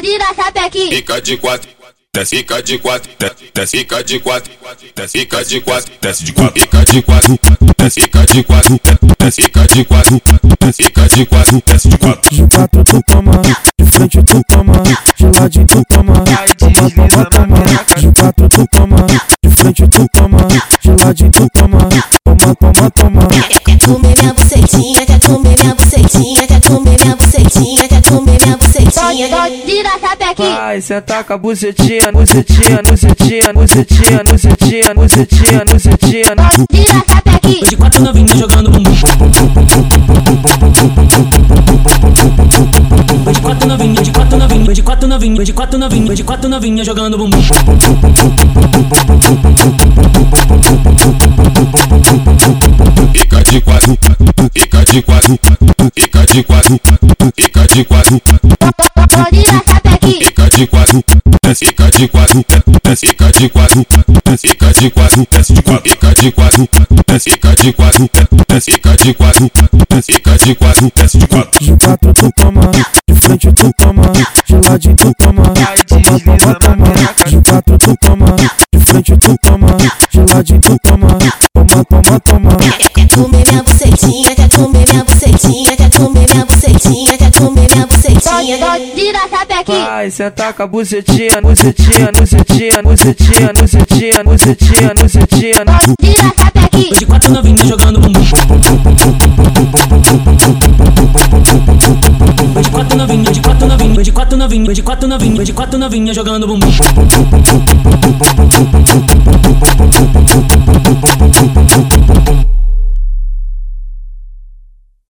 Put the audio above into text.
bonde da sapequinha. Fica de quatro, desce, fica de quatro, desce, desce, fica de quatro, desce, fica de quatro, desce de quatro, fica de quatro, desce, fica de quatro, desce, fica de quatro, desce, fica de quatro, desce de quatro. De quatro tu toma, de frente tu toma, de ladinho tu toma, toma, toma, toma. De bucetinha. Bonde da sapequinha. Vai sentar com a bucetinha, bucetinha, bucetinha, bucetinha, bucetinha, bucetinha, bucetinha. Bonde da sapequinha. De quatro novinhas jogando bumbum. De quatro novinhas, de quatro novinhas, de quatro novinhas, de quatro novinhas, de quatro novinhas jogando bumbum. Fica de quatro, fica de quatro, fica de quatro, fica de quatro, Da sapequinha. fica de quatro, fica de quatro, fica de quatro, fica de quatro, fica de quatro, fica de quatro, fica de quatro, fica de quatro, de quatro. De quatro tu toma, de frente tu toma, de ladinho tu toma, toma, toma. De quatro tu toma, de frente tu toma, de ladinho tu toma, toma, toma, toma. Quer comer minha bucetinha, quer comer bucetinha. Bonde da sapequinha. Vai sentar com a bucetinha, bucetinha, bucetinha, bucetinha, bucetinha, bucetinha, bucetinha. Bonde da sapequinha. De quatro novinhas jogando bumbum. De quatro novinhas, de quatro novinhas, de quatro novinhas, de quatro novinhas, de quatro novinhas jogando bumbum.